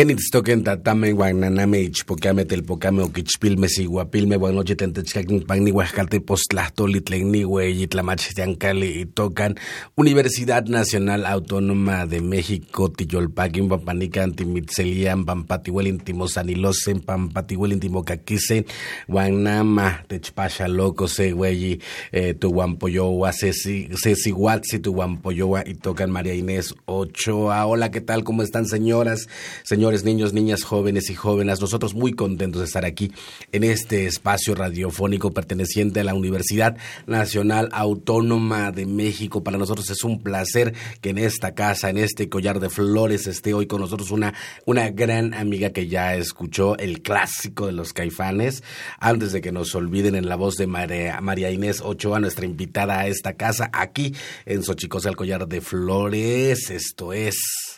Kenitztoken tatame guananame ichpocame telpocame oquichpilme siguapilme buenas noches tentechcaquin pagni huascate postlahtoli tlegni güey y tocan. Universidad Nacional Autónoma de México Tiyolpaquin pampanican timitzelian pampatihuelin timosanilosen pampatihuelin timocaquisen guanama techpasha loco se güey eh, tu guampoyoa sesiguatzi tu guampoyoa y tocan María Inés Ochoa. Hola qué tal cómo están señoras señores niños, niñas, jóvenes y jóvenes, nosotros muy contentos de estar aquí en este espacio radiofónico perteneciente a la Universidad Nacional Autónoma de México. Para nosotros es un placer que en esta casa, en este collar de flores, esté hoy con nosotros una, una gran amiga que ya escuchó el clásico de los caifanes. Antes de que nos olviden en la voz de María, María Inés Ochoa, nuestra invitada a esta casa, aquí en Xochicosa, el collar de flores. Esto es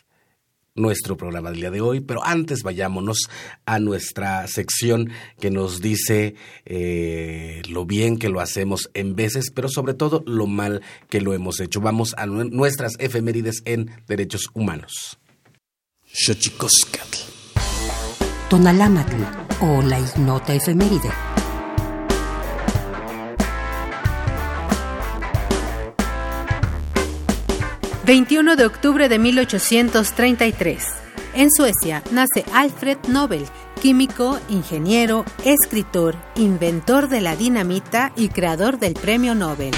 nuestro programa del día de hoy, pero antes vayámonos a nuestra sección que nos dice eh, lo bien que lo hacemos en veces, pero sobre todo lo mal que lo hemos hecho. Vamos a nuestras efemérides en derechos humanos. Tonalámatl o la ignota efeméride. 21 de octubre de 1833. En Suecia nace Alfred Nobel, químico, ingeniero, escritor, inventor de la dinamita y creador del Premio Nobel.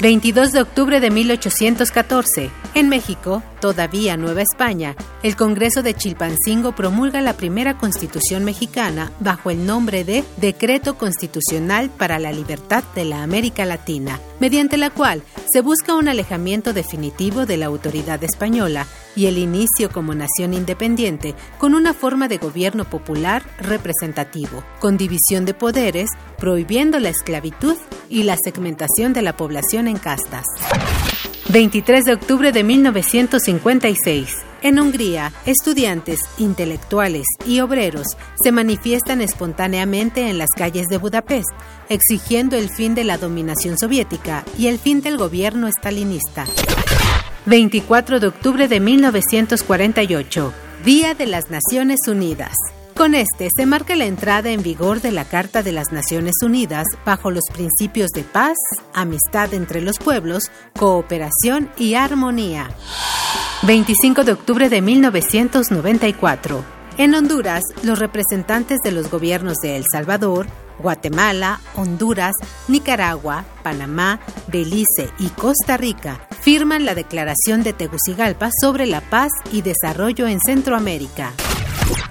22 de octubre de 1814. En México, todavía Nueva España, el Congreso de Chilpancingo promulga la primera constitución mexicana bajo el nombre de Decreto Constitucional para la Libertad de la América Latina, mediante la cual se busca un alejamiento definitivo de la autoridad española y el inicio como nación independiente con una forma de gobierno popular representativo, con división de poderes, prohibiendo la esclavitud y la segmentación de la población en castas. 23 de octubre de 1956. En Hungría, estudiantes, intelectuales y obreros se manifiestan espontáneamente en las calles de Budapest, exigiendo el fin de la dominación soviética y el fin del gobierno estalinista. 24 de octubre de 1948, Día de las Naciones Unidas. Con este se marca la entrada en vigor de la Carta de las Naciones Unidas bajo los principios de paz, amistad entre los pueblos, cooperación y armonía. 25 de octubre de 1994. En Honduras, los representantes de los gobiernos de El Salvador, Guatemala, Honduras, Nicaragua, Panamá, Belice y Costa Rica firman la Declaración de Tegucigalpa sobre la paz y desarrollo en Centroamérica.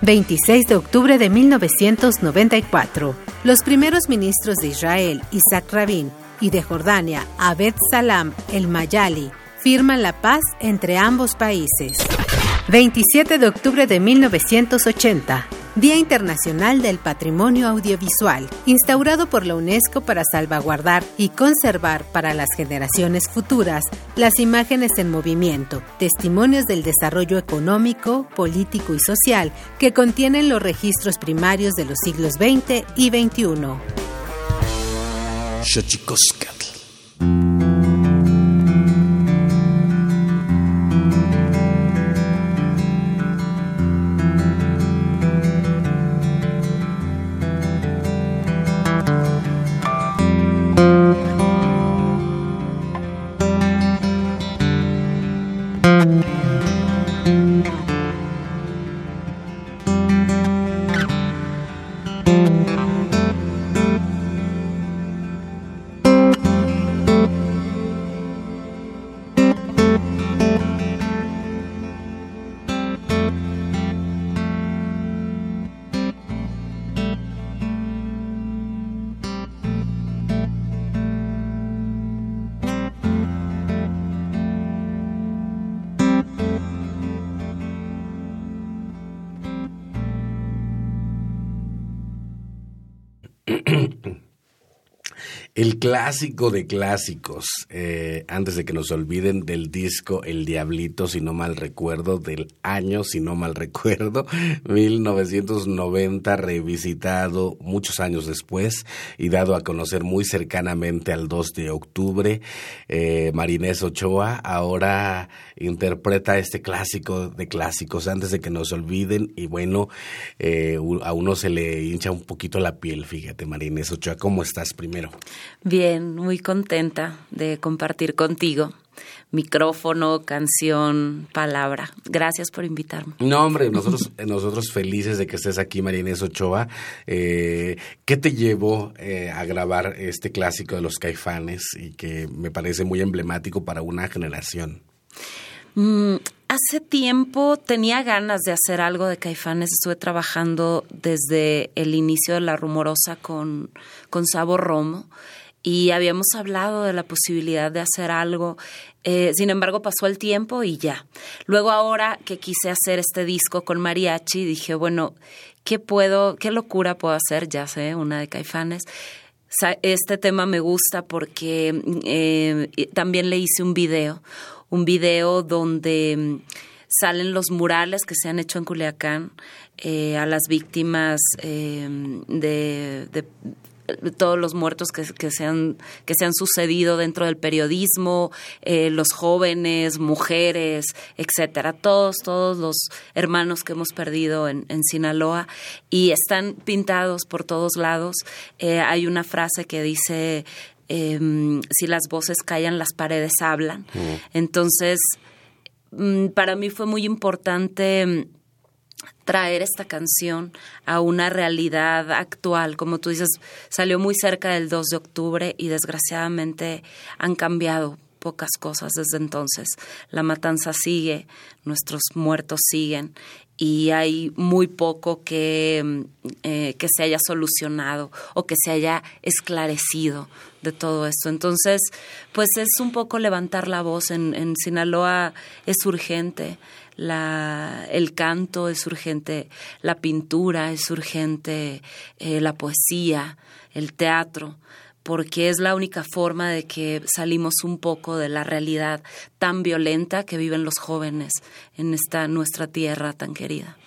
26 de octubre de 1994. Los primeros ministros de Israel, Isaac Rabin, y de Jordania, Abed Salam el Mayali, firman la paz entre ambos países. 27 de octubre de 1980. Día Internacional del Patrimonio Audiovisual, instaurado por la UNESCO para salvaguardar y conservar para las generaciones futuras las imágenes en movimiento, testimonios del desarrollo económico, político y social que contienen los registros primarios de los siglos XX y XXI. Clásico de clásicos, eh, antes de que nos olviden del disco El Diablito, si no mal recuerdo, del año, si no mal recuerdo, 1990, revisitado muchos años después y dado a conocer muy cercanamente al 2 de octubre. Eh, Marinés Ochoa ahora interpreta este clásico de clásicos antes de que nos olviden y bueno, eh, a uno se le hincha un poquito la piel, fíjate Marinés Ochoa, ¿cómo estás primero? Bien, muy contenta de compartir contigo micrófono, canción, palabra. Gracias por invitarme. No, hombre, nosotros, nosotros felices de que estés aquí, Marinés Ochoa. Eh, ¿Qué te llevó eh, a grabar este clásico de los caifanes y que me parece muy emblemático para una generación? Mm, hace tiempo tenía ganas de hacer algo de Caifanes. Estuve trabajando desde el inicio de La Rumorosa con, con Sabo Romo y habíamos hablado de la posibilidad de hacer algo. Eh, sin embargo, pasó el tiempo y ya. Luego ahora que quise hacer este disco con mariachi, dije, bueno, ¿qué puedo, qué locura puedo hacer? Ya sé, una de Caifanes. Este tema me gusta porque eh, también le hice un video, un video donde mm, salen los murales que se han hecho en Culiacán eh, a las víctimas de, todos los muertos que, que, se, han, que se han sucedido dentro del periodismo, eh, los jóvenes, mujeres, etcétera, todos, todos los hermanos que hemos perdido en, en Sinaloa y están pintados por todos lados. Eh, hay una frase que dice em, si las voces callan, las paredes hablan. Entonces, mm, para mí fue muy importante traer esta canción a una realidad actual. Como tú dices, salió muy cerca del 2 de octubre y desgraciadamente han cambiado pocas cosas desde entonces. La matanza sigue, nuestros muertos siguen y hay muy poco que, eh, que se haya solucionado o que se haya esclarecido de todo esto. Entonces, pues es un poco levantar la voz. En, en Sinaloa es urgente la, el canto es urgente, la pintura es urgente, eh, la poesía, el teatro, porque es la única forma de que salimos un poco de la realidad tan violenta que viven los jóvenes en esta nuestra tierra tan querida.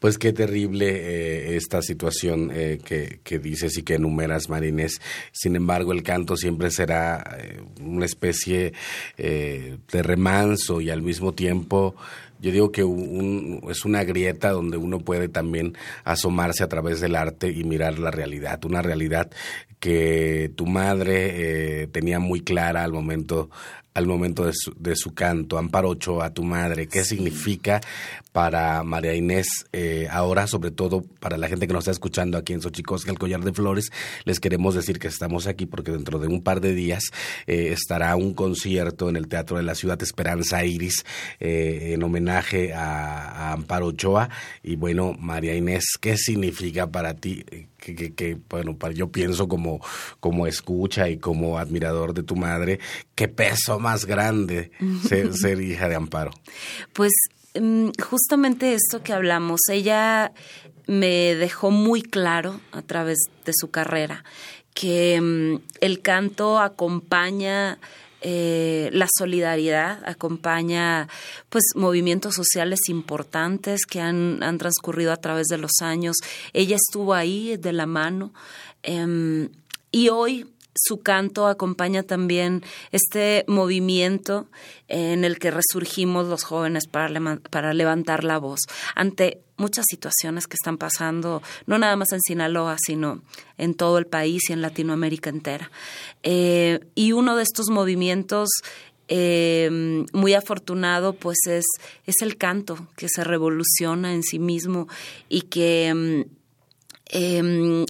Pues qué terrible eh, esta situación eh, que, dices y que enumeras, Marines. Sin embargo, el canto siempre será una especie de remanso y al mismo tiempo yo digo que es una grieta donde uno puede también asomarse a través del arte y mirar la realidad, una realidad que tu madre eh, tenía muy clara al momento al momento de su, de su canto, Amparo Ochoa, tu madre, qué significa para María Inés, eh, ahora sobre todo para la gente que nos está escuchando aquí en Xochicosca, el Collar de Flores, les queremos decir que estamos aquí porque dentro de un par de días eh, estará un concierto en el Teatro de la Ciudad Esperanza Iris eh, en homenaje a, Amparo Ochoa. Y bueno, María Inés, ¿qué significa para ti? Que, que, bueno, yo pienso como, como escucha y como admirador de tu madre, qué peso más grande ser, ser hija de Amparo. Pues justamente esto que hablamos, ella me dejó muy claro a través de su carrera que mm, el canto acompaña eh, la solidaridad, acompaña pues movimientos sociales importantes que han, han, transcurrido a través de los años. Ella estuvo ahí de la mano em, y hoy su canto acompaña también este movimiento en el que resurgimos los jóvenes para, para levantar la voz ante muchas situaciones que están pasando, no nada más en Sinaloa, sino en todo el país y en Latinoamérica entera. Eh, y uno de estos movimientos eh, muy afortunado, pues es, es el canto que se revoluciona en sí mismo y que mm, em,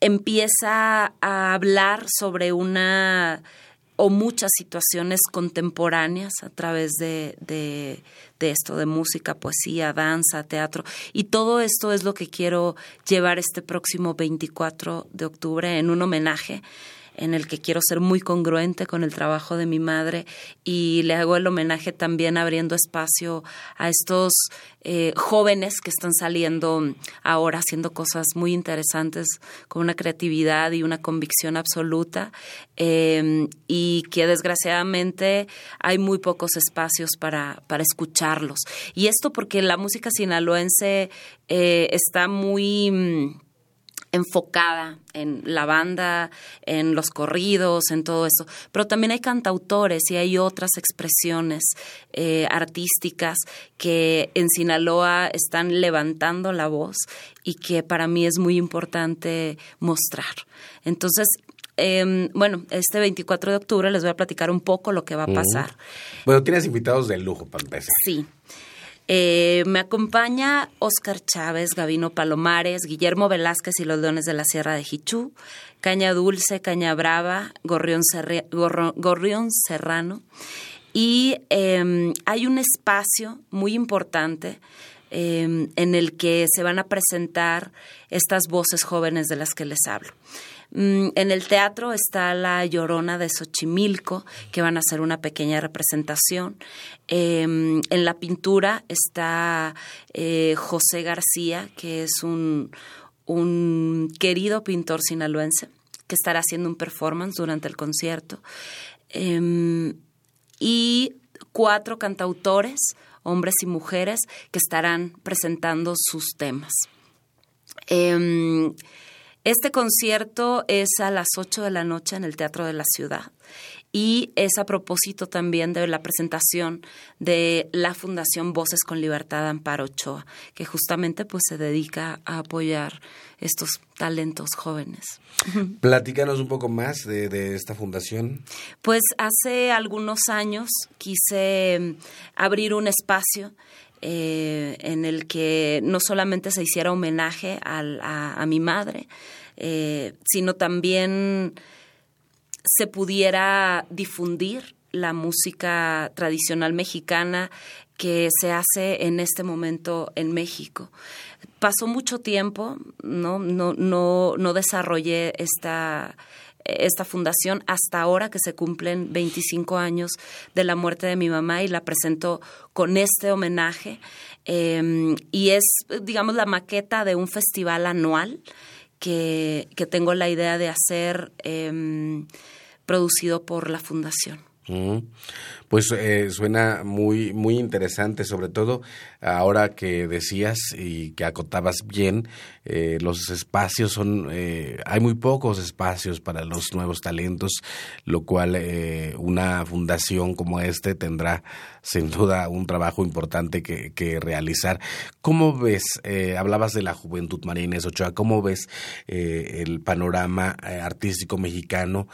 empieza a hablar sobre una o muchas situaciones contemporáneas a través de, de, esto, de música, poesía, danza, teatro. Y todo esto es lo que quiero llevar este próximo 24 de octubre en un homenaje en el que quiero ser muy congruente con el trabajo de mi madre y le hago el homenaje también abriendo espacio a estos eh, jóvenes que están saliendo ahora haciendo cosas muy interesantes con una creatividad y una convicción absoluta em, y que desgraciadamente hay muy pocos espacios para, para escucharlos. Y esto porque la música sinaloense eh, está muy mm, enfocada en la banda, en los corridos, en todo eso. Pero también hay cantautores y hay otras expresiones eh, artísticas que en Sinaloa están levantando la voz y que para mí es muy importante mostrar. Entonces, em, bueno, este 24 de octubre les voy a platicar un poco lo que va a pasar. Bueno, tienes invitados de lujo para empezar. Sí. Eh, me acompaña Oscar Chávez, Gavino Palomares, Guillermo Velázquez y los Leones de la Sierra de Jichú, Caña Dulce, Caña Brava, Gorrión, Serrano. Y em, hay un espacio muy importante em, en el que se van a presentar estas voces jóvenes de las que les hablo. Mm, en el teatro está La Llorona de Xochimilco, que van a hacer una pequeña representación. Em, en la pintura está eh, José García, que es un, querido pintor sinaloense, que estará haciendo un performance durante el concierto. Em, y cuatro cantautores, hombres y mujeres, que estarán presentando sus temas. Este concierto es a las 8 de la noche en el Teatro de la Ciudad y es a propósito también de la presentación de la Fundación Voces con Libertad Amparo Ochoa, que justamente pues se dedica a apoyar estos talentos jóvenes. Platícanos un poco más de, esta fundación. Pues hace algunos años quise mm, abrir un espacio eh, en el que no solamente se hiciera homenaje a, mi madre, eh, sino también se pudiera difundir la música tradicional mexicana que se hace en este momento en México. Pasó mucho tiempo, no, no, no, no desarrollé esta, esta fundación hasta ahora que se cumplen 25 años de la muerte de mi mamá y la presento con este homenaje. Em, y es, digamos, la maqueta de un festival anual que, que tengo la idea de hacer em, producido por la fundación. Pues eh, suena muy, muy interesante, sobre todo ahora que decías y que acotabas bien, eh, los espacios son, eh, hay muy pocos espacios para los nuevos talentos, lo cual una fundación como este tendrá sin duda un trabajo importante que, que realizar. ¿Cómo ves, hablabas de la juventud Marines Ochoa, cómo ves el panorama artístico mexicano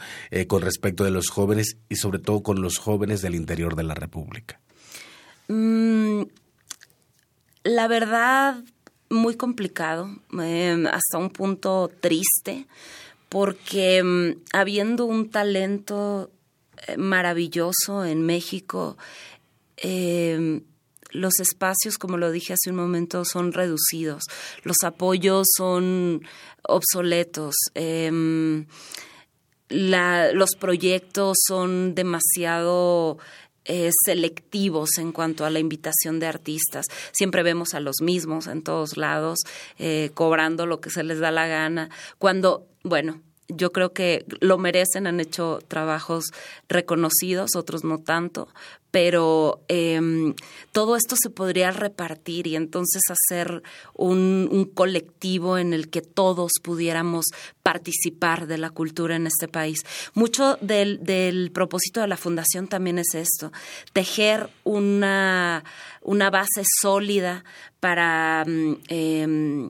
con respecto de los jóvenes y sobre todo con los jóvenes del interior de la República? Mm, la verdad, muy complicado, em, hasta un punto triste, porque em, habiendo un talento eh, maravilloso en México, em, los espacios, como lo dije hace un momento, son reducidos, los apoyos son obsoletos los proyectos son demasiado eh, selectivos en cuanto a la invitación de artistas. Siempre vemos a los mismos en todos lados, eh, cobrando lo que se les da la gana, cuando, bueno, yo creo que lo merecen, han hecho trabajos reconocidos, otros no tanto, pero em, todo esto se podría repartir y entonces hacer un, colectivo en el que todos pudiéramos participar de la cultura en este país. Mucho del, del propósito de la fundación también es esto, tejer una, una base sólida para... eh,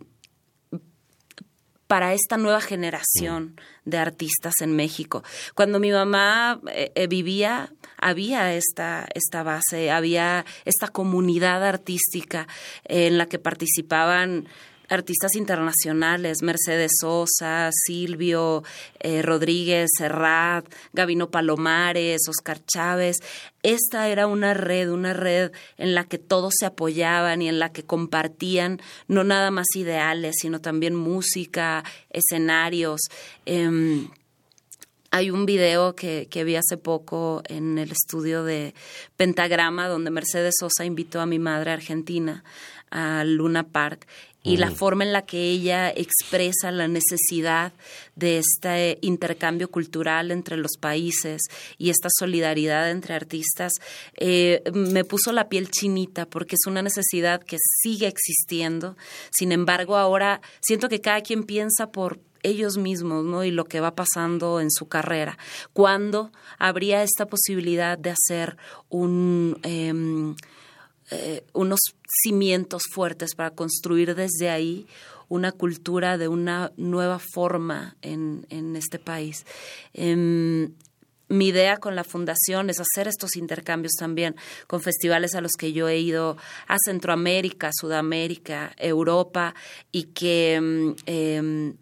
para esta nueva generación de artistas en México. Cuando mi mamá eh, eh, vivía, había esta, esta base, había esta comunidad artística en la que participaban artistas internacionales, Mercedes Sosa, Silvio eh, Rodríguez Serrat, Gabino Palomares, Oscar Chávez. Esta era una red, una red en la que todos se apoyaban y en la que compartían no nada más ideales, sino también música, escenarios. Em, hay un video que, que, vi hace poco en el estudio de Pentagrama, donde Mercedes Sosa invitó a mi madre argentina a Luna Park y la forma en la que ella expresa la necesidad de este intercambio cultural entre los países y esta solidaridad entre artistas, eh, me puso la piel chinita porque es una necesidad que sigue existiendo. Sin embargo, ahora siento que cada quien piensa por ellos mismos, ¿no? Y lo que va pasando en su carrera. ¿Cuándo habría esta posibilidad de hacer un em, eh, unos cimientos fuertes para construir desde ahí una cultura de una nueva forma en, en este país. Em, mi idea con la fundación es hacer estos intercambios también con festivales a los que yo he ido a Centroamérica, Sudamérica, Europa y que em, em,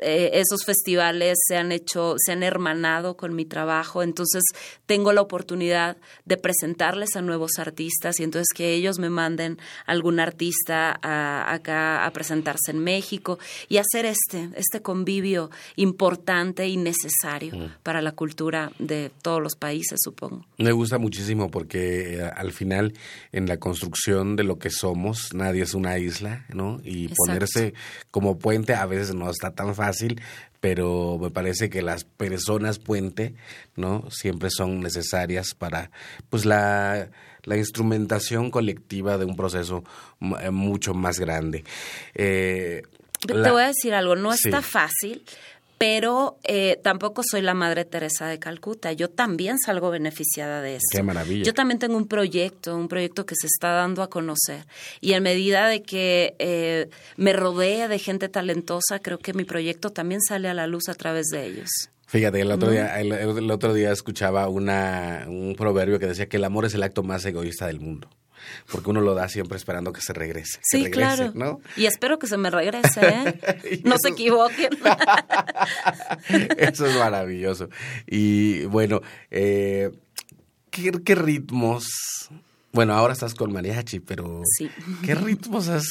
eh, esos festivales se han hecho, se han hermanado con mi trabajo, entonces tengo la oportunidad de presentarles a nuevos artistas y entonces que ellos me manden algún artista acá a presentarse en México y hacer este, este convivio importante y necesario mm. para la cultura de todos los países, supongo. Me gusta muchísimo porque eh, al final en la construcción de lo que somos, nadie es una isla, ¿no? Y ponerse como puente a veces no está tan fácil, pero me parece que las personas puente, ¿no? Siempre son necesarias para, pues, la, la instrumentación colectiva de un proceso eh, mucho más grande. Eh, Te voy a decir algo, no está fácil pero eh, tampoco soy la Madre Teresa de Calcuta. Yo también salgo beneficiada de eso. Qué maravilla. Yo también tengo un proyecto, un proyecto que se está dando a conocer. Y en medida de que eh, me rodee de gente talentosa, creo que mi proyecto también sale a la luz a través de ellos. Fíjate, el otro, día, el otro día escuchaba una, un proverbio que decía que el amor es el acto más egoísta del mundo porque uno lo da siempre esperando que se regrese. Sí, claro. Y espero que se me regrese, ¿eh? no se equivoquen. Eso es maravilloso. Y bueno, eh, ¿qué, ritmos? Bueno, ahora estás con mariachi, pero ¿qué ritmos has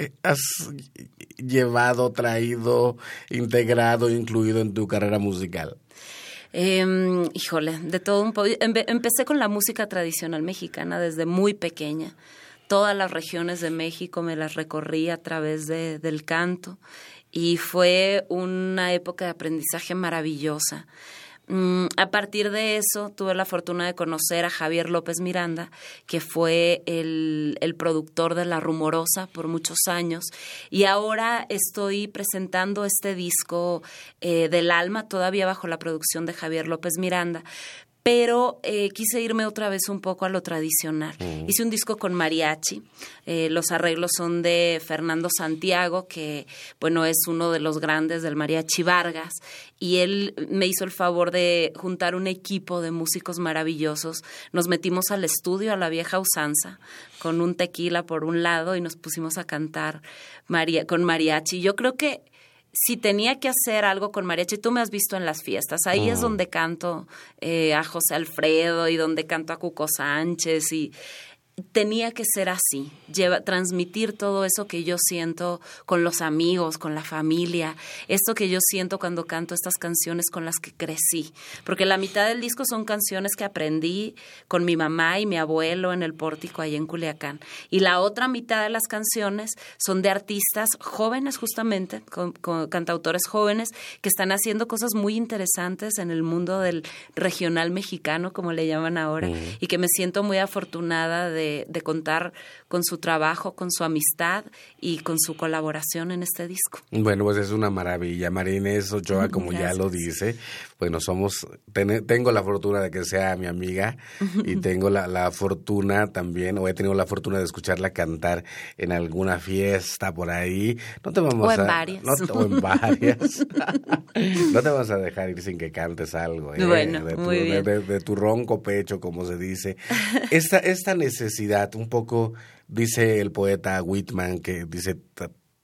eh, has llevado, traído, integrado, incluido en tu carrera musical? Eh, híjole, de todo un poco. Empecé con la música tradicional mexicana desde muy pequeña. Todas las regiones de México me las recorrí a través de, del canto y fue una época de aprendizaje maravillosa. Mm, a partir de eso tuve la fortuna de conocer a Javier López Miranda, que fue el, el, productor de La Rumorosa por muchos años, y ahora estoy presentando este disco eh, del alma, todavía bajo la producción de Javier López Miranda, pero eh, quise irme otra vez un poco a lo tradicional. Hice un disco con mariachi, eh, los arreglos son de Fernando Santiago, que bueno es uno de los grandes del mariachi Vargas, y él me hizo el favor de juntar un equipo de músicos maravillosos. Nos metimos al estudio, a la vieja usanza, con un tequila por un lado y nos pusimos a cantar con mariachi. Yo creo que si tenía que hacer algo con mariachi, tú me has visto en las fiestas, ahí es donde canto eh, a José Alfredo y donde canto a Cuco Sánchez y tenía que ser así, lleva, transmitir todo eso que yo siento con los amigos, con la familia, esto que yo siento cuando canto estas canciones con las que crecí, porque la mitad del disco son canciones que aprendí con mi mamá y mi abuelo en el pórtico ahí en Culiacán, y la otra mitad de las canciones son de artistas jóvenes justamente, con, cantautores jóvenes que están haciendo cosas muy interesantes en el mundo del regional mexicano, como le llaman ahora, y que me siento muy afortunada de de, contar con su trabajo, con su amistad y con su colaboración en este disco. Bueno, pues es una maravilla. Marínez Ochoa, como ya lo dice, bueno, somos, tengo la fortuna de que sea mi amiga y tengo la, la, fortuna también, o he tenido la fortuna de escucharla cantar en alguna fiesta por ahí. No te vamos o en varias. No, o en varias. no te vas a dejar ir sin que cantes algo. ¿eh? Bueno, de, tu, muy bien. De, tu ronco pecho, como se dice. Esta, esta necesidad, un poco, dice el poeta Whitman, que dice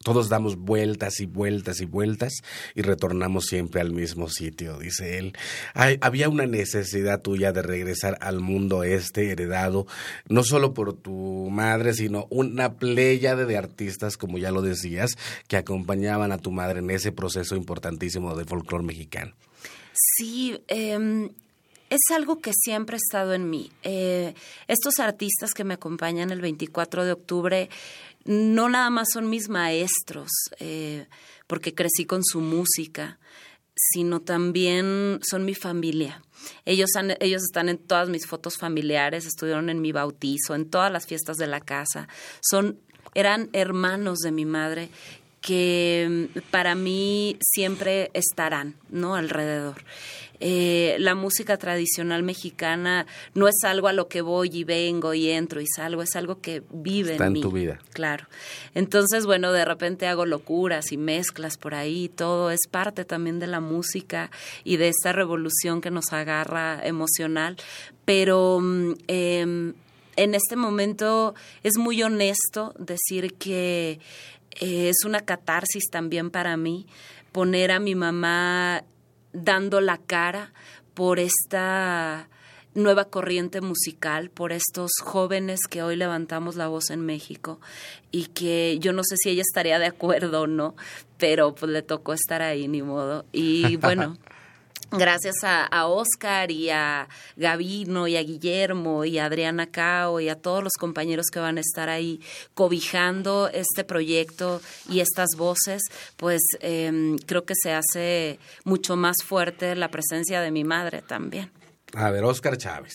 todos damos vueltas y vueltas y vueltas y retornamos siempre al mismo sitio, dice él. había una necesidad tuya de regresar al mundo este heredado, no solo por tu madre, sino una pléyade de artistas, como ya lo decías, que acompañaban a tu madre en ese proceso importantísimo de folclore mexicano. Sí, eh, es algo que siempre ha estado en mí. Eh, estos artistas que me acompañan el 24 de octubre no nada más son mis maestros, eh, porque crecí con su música, sino también son mi familia. Ellos, ellos están en todas mis fotos familiares, estuvieron en mi bautizo, en todas las fiestas de la casa. Son, eran hermanos de mi madre que mm, para mí siempre estarán, ¿no? Alrededor. Eh, la música tradicional mexicana no es algo a lo que voy y vengo y entro y salgo, es algo que vive Está en, tu vida. Claro. Entonces, bueno, de repente hago locuras y mezclas por ahí, todo es parte también de la música y de esta revolución que nos agarra emocional, pero mm, em, en este momento es muy honesto decir que eh, es una catarsis también para mí poner a mi mamá dando la cara por esta nueva corriente musical, por estos jóvenes que hoy levantamos la voz en México y que yo no sé si ella estaría de acuerdo o no, pero pues le tocó estar ahí, ni modo. Y bueno, gracias a, Oscar y a Gavino y a Guillermo y a Adriana Cao y a todos los compañeros que van a estar ahí cobijando este proyecto y estas voces, pues em, creo que se hace mucho más fuerte la presencia de mi madre también. A ver, Oscar Chávez.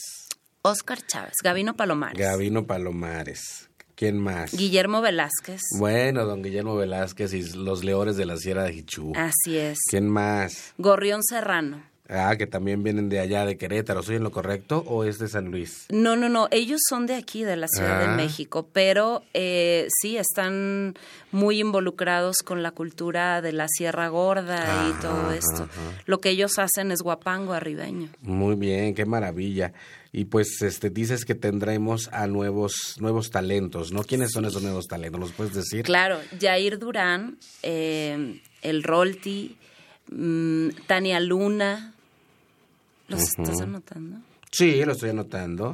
Oscar Chávez, Gavino Palomares. Gavino Palomares. ¿Quién más? Guillermo Velázquez. Bueno, don Guillermo Velázquez y los Leones de la Sierra de Hichú. Así es. ¿Quién más? Gorrión Serrano. Ah, que también vienen de allá, de Querétaro. ¿Soy en lo correcto o es de San Luis? No, no, no. Ellos son de aquí, de la Ciudad de ah. México, pero eh, sí están muy involucrados con la cultura de la Sierra Gorda y todo esto. Lo que ellos hacen es guapango arribeño. Muy bien, qué maravilla. Y pues este dices que tendremos a nuevos nuevos talentos, ¿no? ¿Quiénes son esos nuevos talentos? ¿Los puedes decir? Claro, Jair Durán, eh, el Rolti, mm, Tania Luna, ¿Los estás anotando? Sí, lo estoy anotando.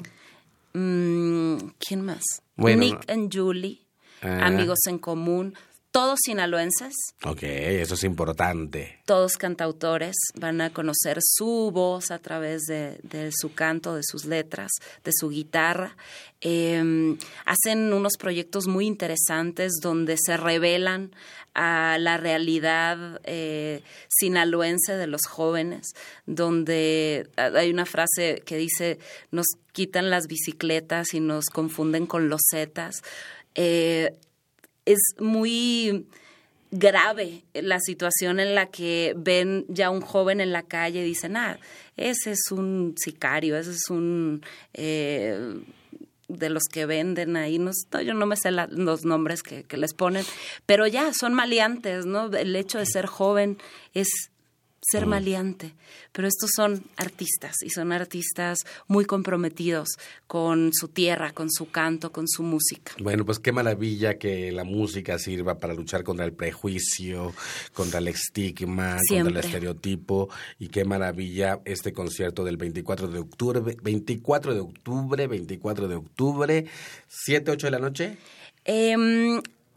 Mm, ¿Quién más? Nick and Julie, ah. amigos en común, todos sinaloenses. Ok, eso es importante. Todos cantautores van a conocer su voz a través de, su canto, de sus letras, de su guitarra. Em, hacen unos proyectos muy interesantes donde se revelan a la realidad eh, sinaloense de los jóvenes, donde hay una frase que dice, nos quitan las bicicletas y nos confunden con los zetas. Eh, es muy grave la situación en la que ven ya un joven en la calle y dicen, ah, ese es un sicario, ese es un... Eh, de los que venden ahí, no, yo no me sé los nombres que, que, les ponen, pero ya son maleantes, ¿no? El hecho de ser joven es ser mm. maleante. Pero estos son artistas y son artistas muy comprometidos con su tierra, con su canto, con su música. Bueno, pues qué maravilla que la música sirva para luchar contra el prejuicio, contra el estigma, contra el estereotipo y qué maravilla este concierto del 24 de octubre, 24 de octubre, 24 de octubre, 7, 8 de la noche. Eh,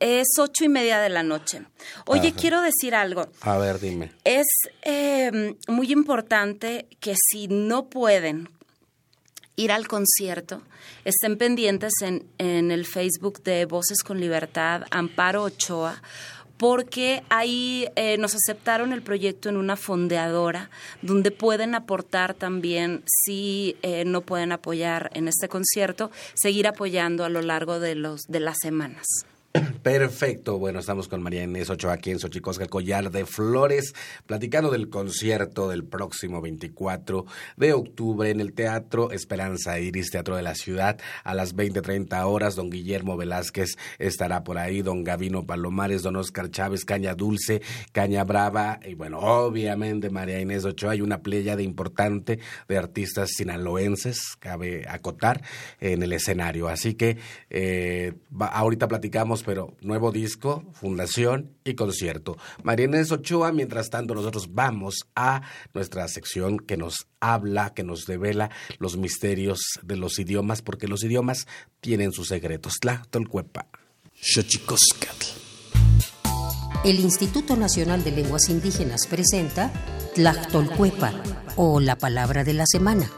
es ocho y media de la noche. Oye, quiero decir algo. A ver, dime. Es em, muy importante que si no pueden ir al concierto, estén pendientes en, en el Facebook de Voces con Libertad, Amparo Ochoa, porque ahí eh, nos aceptaron el proyecto en una fondeadora donde pueden aportar también, si eh, no pueden apoyar en este concierto, seguir apoyando a lo largo de, los, de las semanas. Perfecto. Bueno, estamos con María Inés Ochoa aquí en Xochicosca, Collar de Flores, platicando del concierto del próximo 24 de octubre en el Teatro Esperanza Iris, Teatro de la Ciudad, a las 20.30 horas. Don Guillermo Velázquez estará por ahí, don Gavino Palomares, don Oscar Chávez, Caña Dulce, Caña Brava, y bueno, obviamente María Inés Ochoa. Hay una playa de importante de artistas sinaloenses, cabe acotar, en el escenario. Así que eh, ahorita platicamos tenemos, pero nuevo disco, fundación y concierto. María Inés Ochoa, mientras tanto, nosotros vamos a nuestra sección que nos habla, que nos revela los misterios de los idiomas, porque los idiomas tienen sus secretos. Tlachtolcuepa. El Instituto Nacional de Lenguas Indígenas presenta Tlachtolcuepa o la palabra de la semana.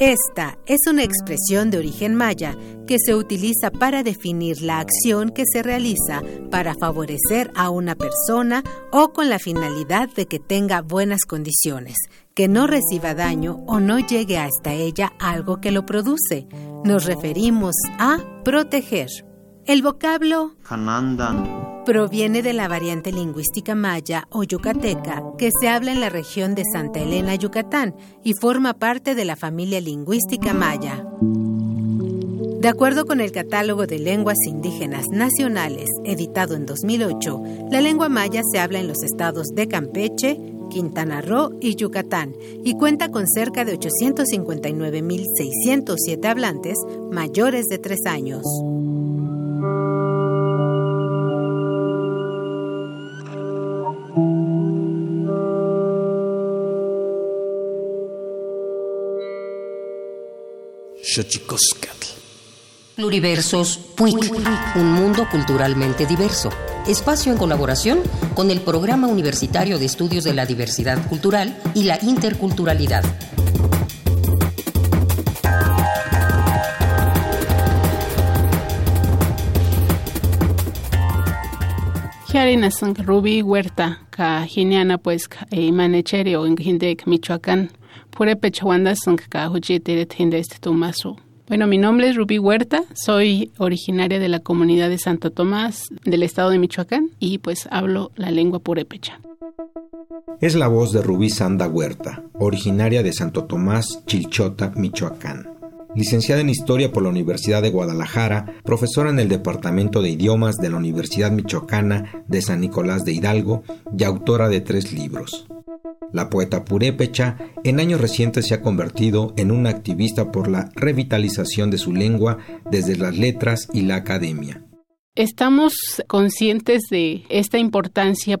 Esta es una expresión de origen maya que se utiliza para definir la acción que se realiza para favorecer a una persona o con la finalidad de que tenga buenas condiciones, que no reciba daño o no llegue hasta ella algo que lo produce. Nos referimos a proteger. El vocablo proviene de la variante lingüística maya o yucateca que se habla en la región de Santa Elena, Yucatán, y forma parte de la familia lingüística maya. De acuerdo con el Catálogo de Lenguas Indígenas Nacionales, editado en 2008, la lengua maya se habla en los estados de Campeche, Quintana Roo y Yucatán y cuenta con cerca de 859.607 hablantes mayores de tres años. Pluriversos PUIC, un mundo culturalmente diverso. Espacio en colaboración con el Programa Universitario de Estudios de la Diversidad Cultural y la Interculturalidad. Hiarinasan Ruby Huerta, ka Giniana pues e Manecheri o en Michoacán. Pure Pechawandasan ka Hujiteret este. Bueno, mi nombre es Rubí Huerta, soy originaria de la comunidad de Santo Tomás del estado de Michoacán y pues hablo la lengua purépecha. Es la voz de Rubí Sanda Huerta, originaria de Santo Tomás, Chilchota, Michoacán. Licenciada en Historia por la Universidad de Guadalajara, profesora en el Departamento de Idiomas de la Universidad Michoacana de San Nicolás de Hidalgo y autora de tres libros. La poeta purépecha en años recientes se ha convertido en una activista por la revitalización de su lengua desde las letras y la academia. Estamos conscientes de esta importancia.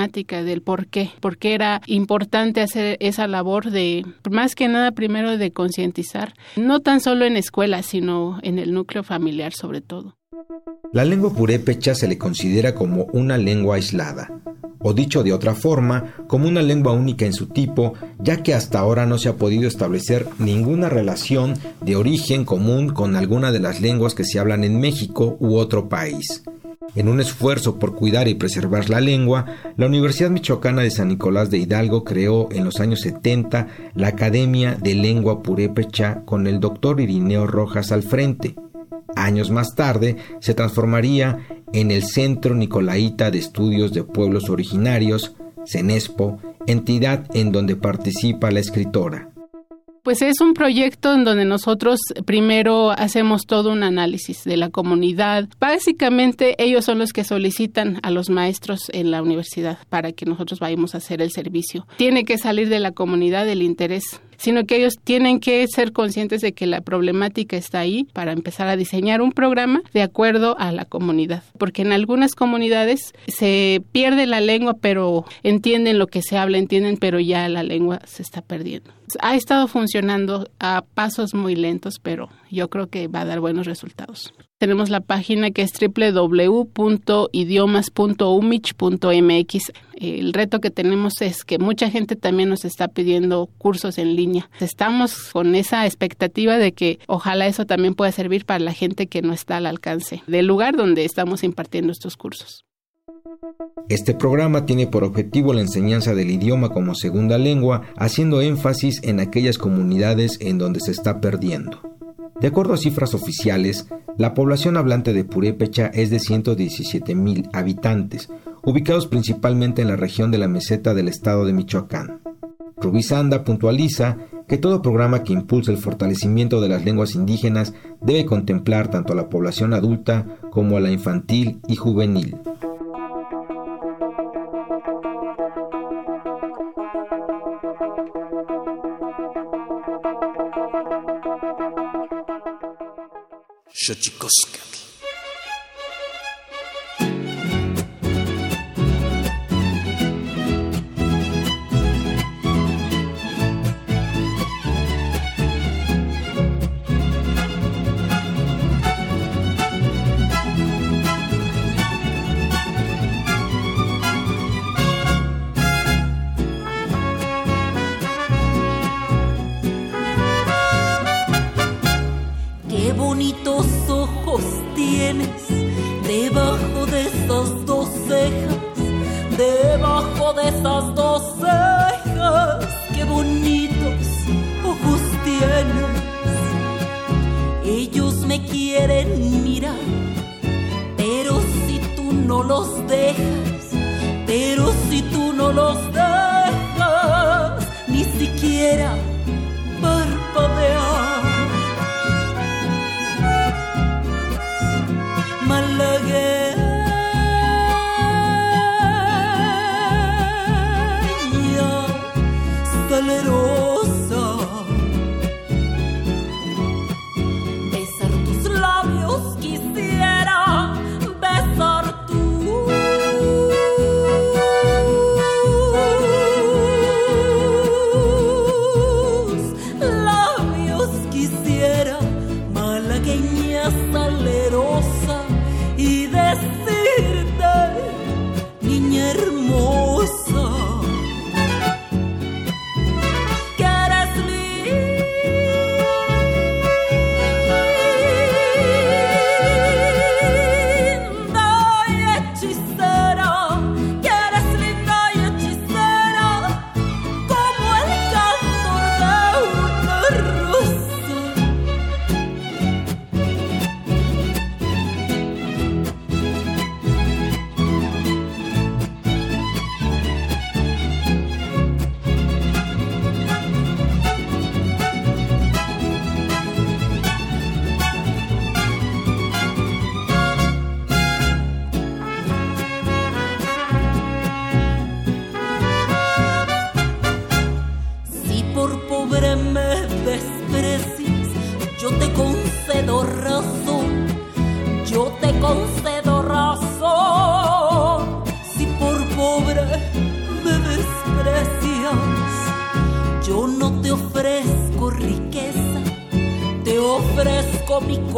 del por qué, por qué era importante hacer esa labor de, más que nada, primero de concientizar, no tan solo en escuelas, sino en el núcleo familiar sobre todo. La lengua purépecha se le considera como una lengua aislada, o dicho de otra forma, como una lengua única en su tipo, ya que hasta ahora no se ha podido establecer ninguna relación de origen común con alguna de las lenguas que se hablan en México u otro país. En un esfuerzo por cuidar y preservar la lengua, la Universidad Michoacana de San Nicolás de Hidalgo creó en los años 70 la Academia de Lengua Purépecha con el doctor Irineo Rojas al frente. Años más tarde se transformaría en el Centro Nicolaita de Estudios de Pueblos Originarios, CENESPO, entidad en donde participa la escritora. Pues es un proyecto en donde nosotros primero hacemos todo un análisis de la comunidad. Básicamente ellos son los que solicitan a los maestros en la universidad para que nosotros vayamos a hacer el servicio. Tiene que salir de la comunidad el interés sino que ellos tienen que ser conscientes de que la problemática está ahí para empezar a diseñar un programa de acuerdo a la comunidad, porque en algunas comunidades se pierde la lengua, pero entienden lo que se habla, entienden, pero ya la lengua se está perdiendo. Ha estado funcionando a pasos muy lentos, pero yo creo que va a dar buenos resultados. Tenemos la página que es www.idiomas.umich.mx. El reto que tenemos es que mucha gente también nos está pidiendo cursos en línea. Estamos con esa expectativa de que ojalá eso también pueda servir para la gente que no está al alcance del lugar donde estamos impartiendo estos cursos. Este programa tiene por objetivo la enseñanza del idioma como segunda lengua, haciendo énfasis en aquellas comunidades en donde se está perdiendo. De acuerdo a cifras oficiales, la población hablante de purépecha es de 117 mil habitantes, ubicados principalmente en la región de la meseta del estado de Michoacán. Rubí Sanda puntualiza que todo programa que impulse el fortalecimiento de las lenguas indígenas debe contemplar tanto a la población adulta como a la infantil y juvenil. Xochicoscatl.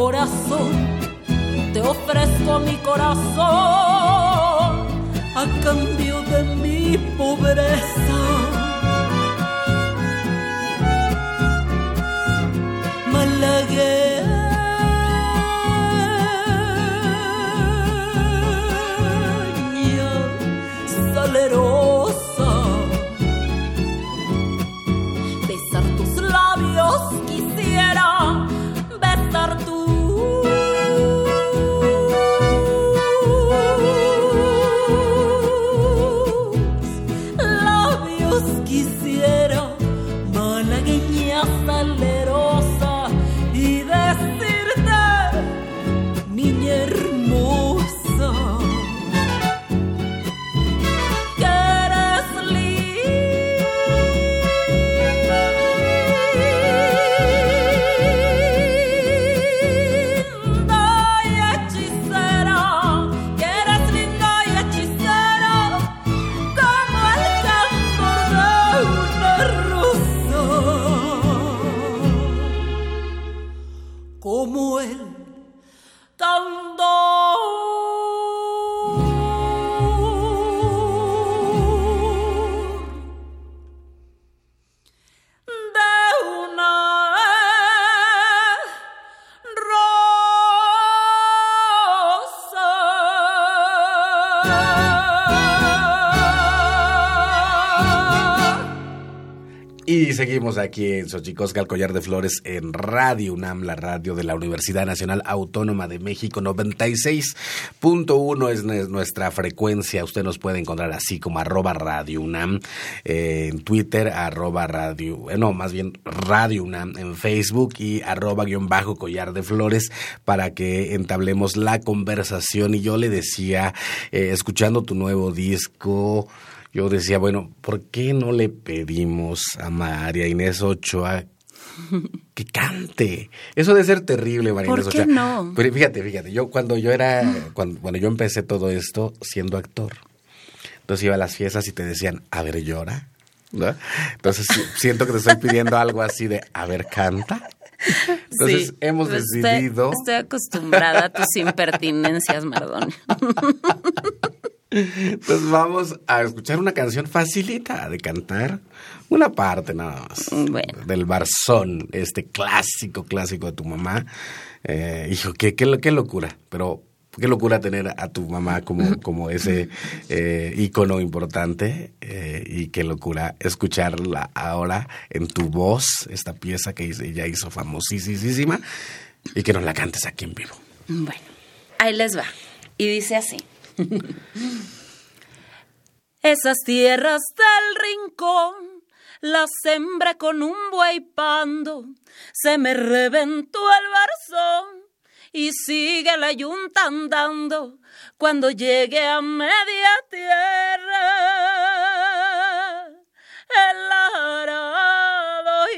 corazón. Seguimos aquí en Xochicosca, el Collar de Flores, en Radio UNAM, la radio de la Universidad Nacional Autónoma de México, 96.1 es nuestra frecuencia. Usted nos puede encontrar así como arroba Radio UNAM eh, en Twitter, arroba Radio, eh, más bien Radio UNAM en Facebook y arroba guion bajo Collar de Flores para que entablemos la conversación. Y yo le decía, eh, escuchando tu nuevo disco, yo decía, bueno, ¿por qué no le pedimos a María Inés Ochoa que cante? Eso debe ser terrible, María Inés Ochoa. ¿Por qué no? Pero fíjate, fíjate, yo cuando yo era, cuando, bueno, yo empecé todo esto siendo actor. Entonces iba a las fiestas y te decían, a ver, llora. ¿no? Entonces siento que te estoy pidiendo algo así de, a ver, canta. Entonces hemos pues decidido. Estoy, acostumbrada a tus impertinencias, Mardón. Entonces vamos a escuchar una canción facilita de cantar. Una parte nada más. Del Barzón, este clásico, clásico de tu mamá. Eh, hijo, qué, qué, qué locura. Pero qué locura tener a tu mamá como, como ese eh, ícono importante eh, y qué locura escucharla ahora en tu voz, esta pieza que ella hizo famosísima y que nos la cantes aquí en vivo. Bueno, ahí les va. Y dice así. Esas tierras del rincón las sembré con un buey pando, se me reventó el barzón y sigue la yunta andando cuando llegue a media tierra. El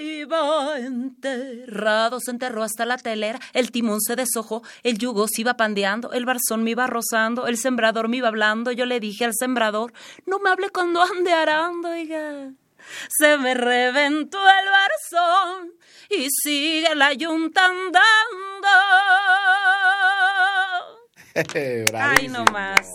iba enterrado, se enterró hasta la telera, el timón se deshojó, el yugo se iba pandeando, el barzón me iba rozando, el sembrador me iba hablando, yo le dije al sembrador, no me hable cuando ande arando, oiga se me reventó el barzón y sigue la yunta andando. Ay, no más.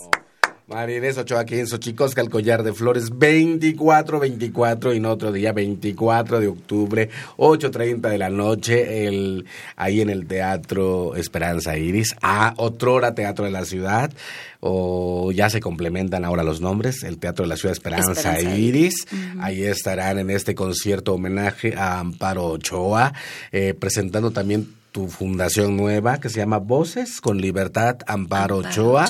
Marines Ochoa aquí en Xochicosca, el collar de flores, 24, 24 y en otro día, 24 de octubre, 8.30 de la noche, el, ahí en el Teatro Esperanza Iris, a Otrora Teatro de la Ciudad, o ya se complementan ahora los nombres, el Teatro de la Ciudad Esperanza, Iris, ahí estarán en este concierto homenaje a Amparo Ochoa, eh, presentando también tu fundación nueva que se llama Voces con Libertad Amparo, Ochoa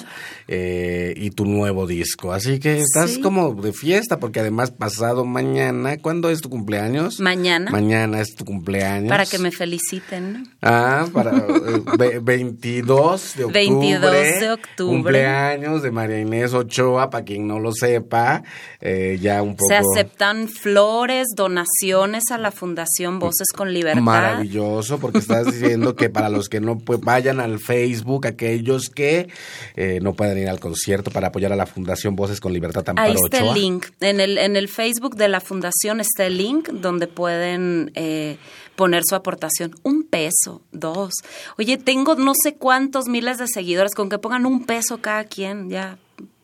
eh, y tu nuevo disco. Así que estás como de fiesta porque además pasado mañana, ¿cuándo es tu cumpleaños? Mañana. Mañana es tu cumpleaños. Para que me feliciten. Ah, para 22 eh, de octubre. 22 de octubre. Cumpleaños de María Inés Ochoa, para quien no lo sepa, eh, ya un poco. Se aceptan flores, donaciones a la Fundación Voces con Libertad. Maravilloso, porque estás diciendo que para los que no pues, vayan al Facebook, aquellos que eh, no pueden ir al concierto para apoyar a la Fundación Voces con Libertad Amparo Ahí está el link. En el, en el Facebook de la Fundación está el link donde pueden eh, poner su aportación. Un peso, dos. Oye, tengo no sé cuántos miles de seguidores, con que pongan un peso cada quien, ya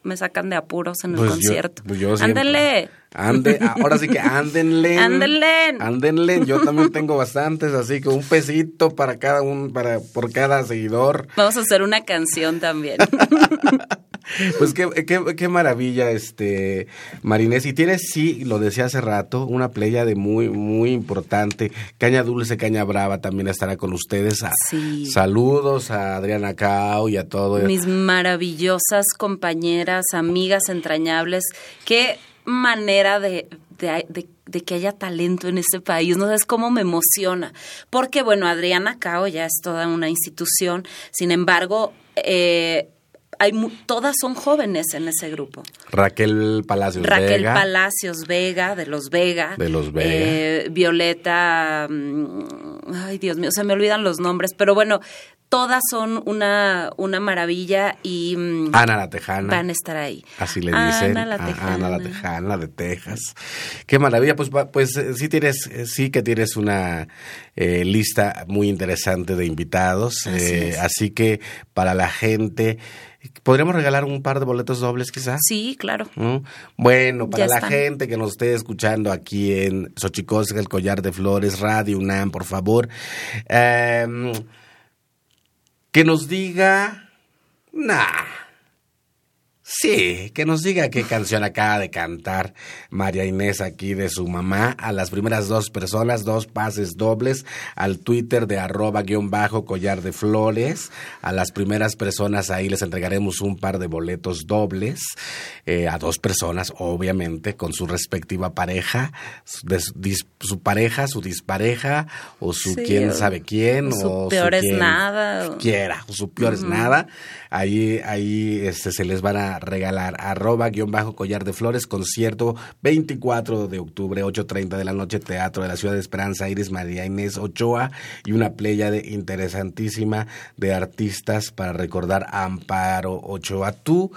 me sacan de apuros en el pues concierto. Pues Ándenle. Ande, ahora sí que ándenle. Ándenle. Ándenle. Yo también tengo bastantes, así que un pesito para cada un, para, por cada seguidor. Vamos a hacer una canción también. Pues qué, qué, qué, maravilla, este, Marinés. Y tienes, sí, lo decía hace rato, una playa de muy, muy importante. Caña Dulce, Caña Brava también estará con ustedes. Saludos a Adriana Cao y a todo. Mis maravillosas compañeras, amigas entrañables. Qué manera de, de, que haya talento en este país. No sabes cómo me emociona. Porque, bueno, Adriana Cao ya es toda una institución. Sin embargo, eh, hay todas son jóvenes en ese grupo. Raquel Palacios Vega. Raquel Palacios Vega, de los Vega. De los Vega. Eh, Violeta. Mm, ay, Dios mío, se me olvidan los nombres. Pero bueno, todas son una, una maravilla y mm, Ana la Tejana van a estar ahí. Así le dicen. Ana la Tejana. Ana la Tejana de Texas. Qué maravilla. Pues, pues eh, sí tienes, eh, sí que tienes una eh, lista muy interesante de invitados. Así, que para la gente, ¿podríamos regalar un par de boletos dobles quizás? Sí, claro. ¿Mm? Bueno, para la gente que nos esté escuchando aquí en Xochicosca, el Collar de Flores, Radio UNAM, por favor. Eh, que nos diga, nah, Sí, que nos diga qué canción acaba de cantar María Inés aquí de su mamá a las primeras dos personas, dos pases dobles al Twitter de arroba guion bajo collar de flores. A las primeras personas ahí les entregaremos un par de boletos dobles eh, a dos personas, obviamente, con su respectiva pareja, su, pareja, su dispareja o su quién sabe quién o su peor es nada. Quiera, o su peor es nada. Ahí, ahí este, se les van a regalar. Arroba guion bajo collar de flores, concierto 24 de octubre, 8.30 de la noche, Teatro de la Ciudad de Esperanza, Iris María Inés Ochoa y una playa de interesantísima de artistas para recordar a Amparo Ochoa. Tú,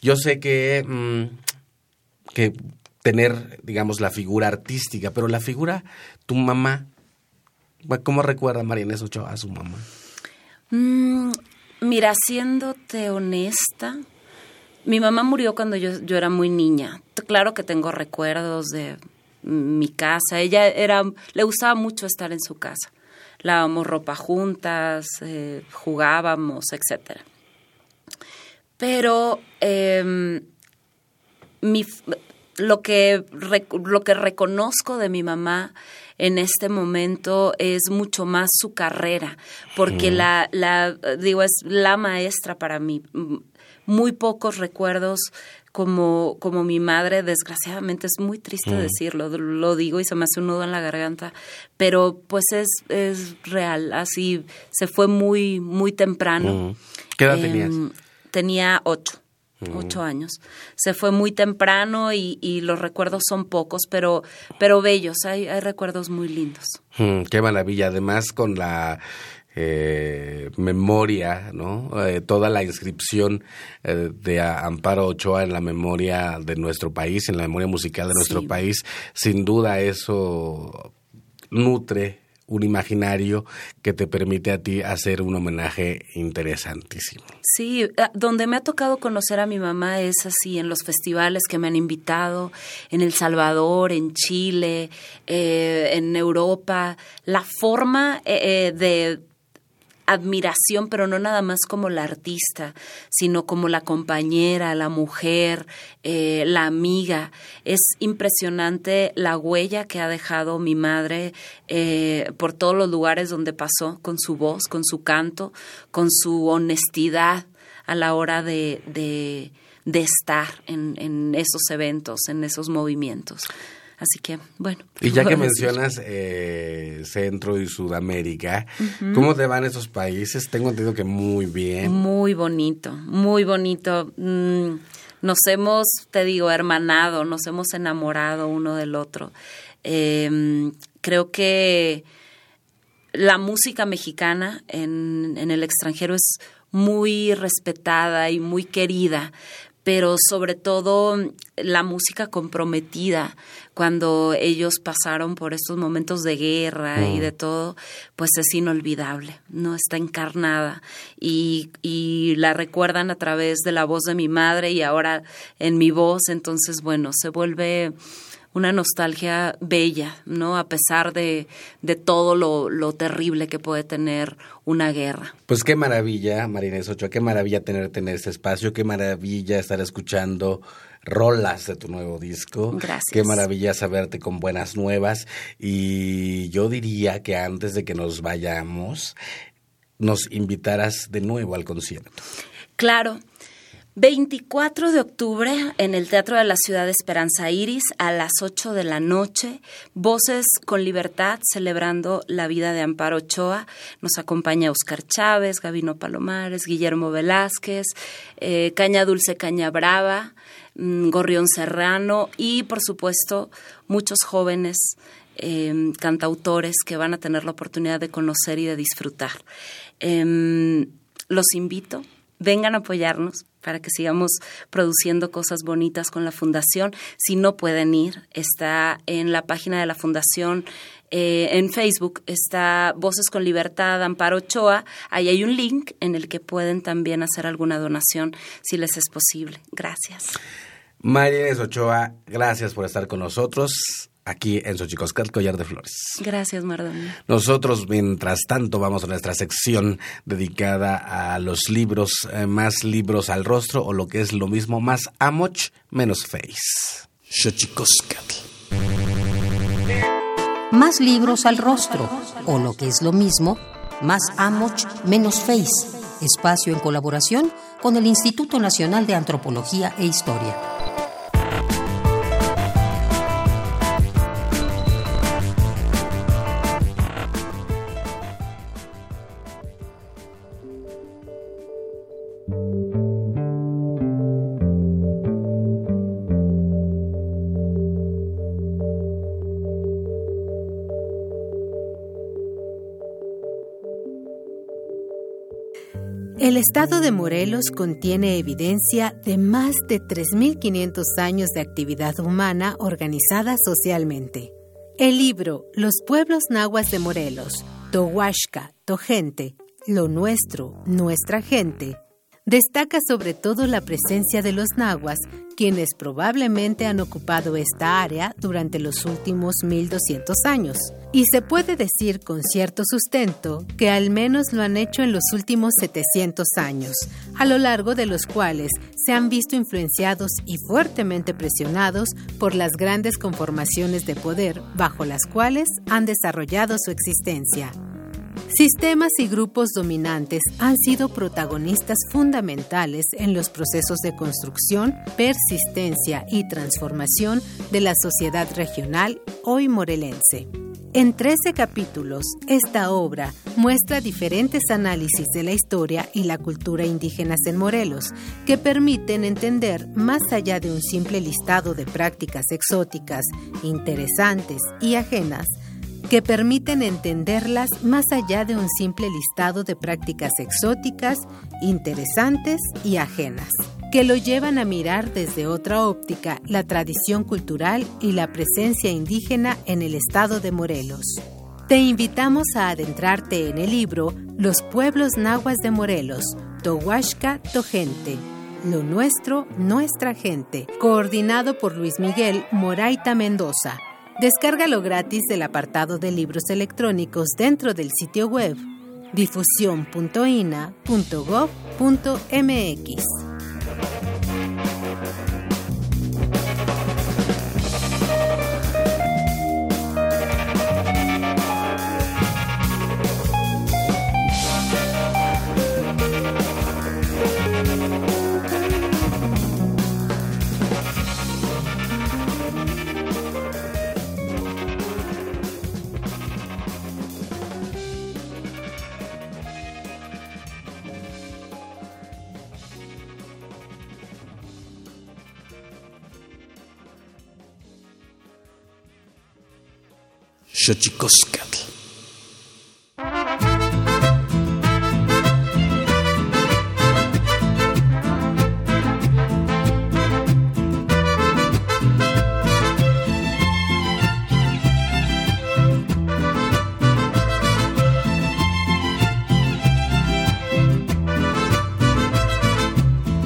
yo sé que, mm, que tener, digamos, la figura artística, pero la figura, tu mamá, ¿cómo recuerda María Inés Ochoa a su mamá? Mm, mira, siéndote honesta, mi mamá murió cuando yo, yo era muy niña. Claro que tengo recuerdos de mi casa. Ella era, le gustaba mucho estar en su casa. Lavábamos ropa juntas, eh, jugábamos, etcétera. Pero em, lo, que, lo que reconozco de mi mamá en este momento es mucho más su carrera, porque la, la, digo, es la maestra para mí muy pocos recuerdos como, como mi madre, desgraciadamente es muy triste mm. decirlo, lo digo y se me hace un nudo en la garganta, pero pues es, es real, así se fue muy, muy temprano. Mm. ¿Qué edad em, tenías? Tenía ocho. Ocho años. Se fue muy temprano y, y, los recuerdos son pocos, pero, pero bellos. Hay, hay recuerdos muy lindos. qué maravilla. Además, con la eh, memoria, ¿no? Eh, toda la inscripción eh, de Amparo Ochoa en la memoria de nuestro país, en la memoria musical de nuestro país, sin duda eso nutre un imaginario que te permite a ti hacer un homenaje interesantísimo. Sí, ah, donde me ha tocado conocer a mi mamá es así, en los festivales que me han invitado, en El Salvador, en Chile, en Europa, la forma de admiración, pero no nada más como la artista, sino como la compañera, la mujer, eh, la amiga. Es impresionante la huella que ha dejado mi madre eh, por todos los lugares donde pasó, con su voz, con su canto, con su honestidad a la hora de, de, estar en, en esos eventos, en esos movimientos. Así que, bueno. Y ya que mencionas eh, Centro y Sudamérica, ¿cómo te van esos países? Tengo entendido que muy bien. Muy bonito, muy bonito. Mm, nos hemos, te digo, hermanado, nos hemos enamorado uno del otro. Em, creo que la música mexicana en, en el extranjero es muy respetada y muy querida, pero sobre todo la música comprometida cuando ellos pasaron por estos momentos de guerra y mm. de todo, pues es inolvidable, no está encarnada y, y la recuerdan a través de la voz de mi madre y ahora en mi voz, entonces bueno, se vuelve una nostalgia bella, ¿no? A pesar de, de todo lo, lo, terrible que puede tener una guerra. Pues qué maravilla, Marínez Ochoa, qué maravilla tenerte en este espacio, qué maravilla estar escuchando rolas de tu nuevo disco. Gracias. Qué maravilla saberte con buenas nuevas. Y yo diría que antes de que nos vayamos, nos invitaras de nuevo al concierto. Claro. 24 de octubre en el Teatro de la Ciudad de Esperanza Iris a las 8 de la noche. Voces con libertad celebrando la vida de Amparo Ochoa. Nos acompaña Oscar Chávez, Gabino Palomares, Guillermo Velázquez, eh, Caña Dulce Caña Brava, mm, Gorrión Serrano y por supuesto muchos jóvenes em, cantautores que van a tener la oportunidad de conocer y de disfrutar. Em, los invito vengan a apoyarnos para que sigamos produciendo cosas bonitas con la fundación. Si no pueden ir, está en la página de la fundación. Eh, en Facebook está Voces con Libertad, Amparo Ochoa. Ahí hay un link en el que pueden también hacer alguna donación si les es posible. Gracias. María Ochoa, gracias por estar con nosotros aquí en Xochicoscat, Collar de Flores. Gracias, Mardón. Nosotros, mientras tanto, vamos a nuestra sección dedicada a los libros, eh, más libros al rostro, o lo que es lo mismo, más amoch, menos face. Xochicoscat. Más libros al rostro, o lo que es lo mismo, más amoch, menos face. Espacio en colaboración con el Instituto Nacional de Antropología e Historia. Estado de Morelos contiene evidencia de más de 3.500 años de actividad humana organizada socialmente. El libro Los pueblos nahuas de Morelos, Tohuashka, Togente, Lo Nuestro, Nuestra Gente, destaca sobre todo la presencia de los nahuas, quienes probablemente han ocupado esta área durante los últimos 1200 años. Y se puede decir con cierto sustento que al menos lo han hecho en los últimos 700 años, a lo largo de los cuales se han visto influenciados y fuertemente presionados por las grandes conformaciones de poder bajo las cuales han desarrollado su existencia. Sistemas y grupos dominantes han sido protagonistas fundamentales en los procesos de construcción, persistencia y transformación de la sociedad regional hoy morelense. En 13 capítulos, esta obra muestra diferentes análisis de la historia y la cultura indígenas en Morelos, que permiten entender, más allá de un simple listado de prácticas exóticas, interesantes y ajenas, que permiten entenderlas más allá de un simple listado de prácticas exóticas, interesantes y ajenas, que lo llevan a mirar desde otra óptica la tradición cultural y la presencia indígena en el estado de Morelos. Te invitamos a adentrarte en el libro Los pueblos nahuas de Morelos, Tohuashka Togente. Lo nuestro, nuestra gente, coordinado por Luis Miguel Moraita Mendoza Descárgalo gratis del apartado de libros electrónicos dentro del sitio web difusión.ina.gov.mx. Xochicoscatl.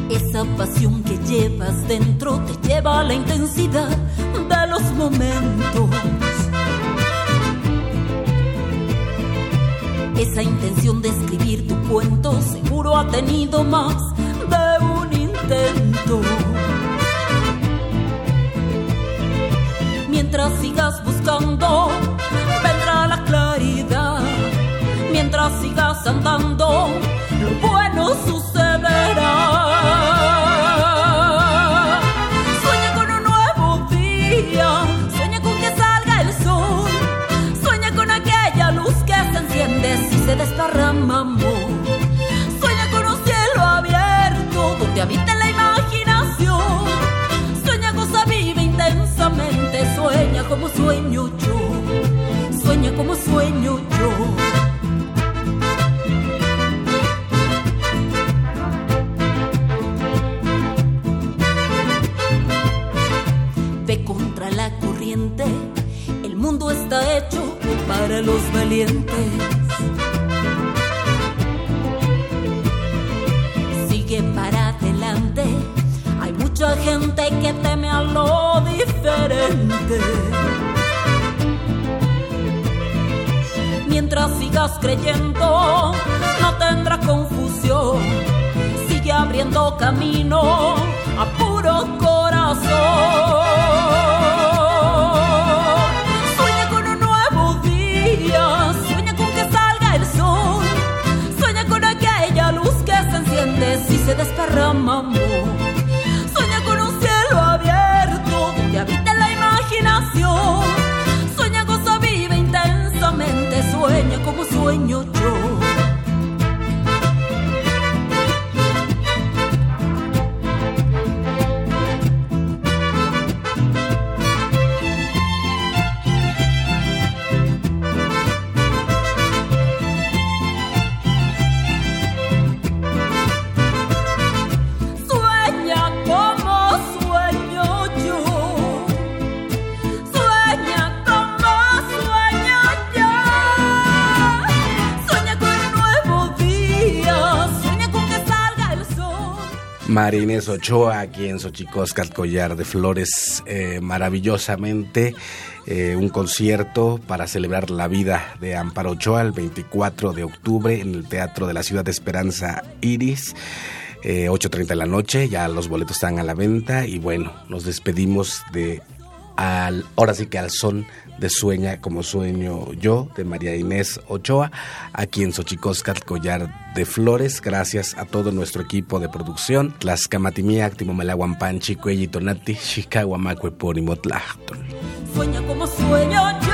Esa pasión que llevas dentro te lleva a la intensidad tenido más sueño Marines Ochoa, aquí en Xochicóscat, Collar de Flores, eh, maravillosamente. eh, un concierto para celebrar la vida de Amparo Ochoa el 24 de octubre en el Teatro de la Ciudad de Esperanza Iris. eh, 8.30 de la noche, ya los boletos están a la venta y bueno, nos despedimos de al, ahora sí que al son de Sueña como sueño yo, de María Inés Ochoa, aquí en Xochicóscat, Collar de Flores. Gracias a todo nuestro equipo de producción. Tlaxcamatimiac, Timomelaguampan, Chicuelli, Tonati, Chicahuamacue, Ponimotlactol. Sueña como sueño yo.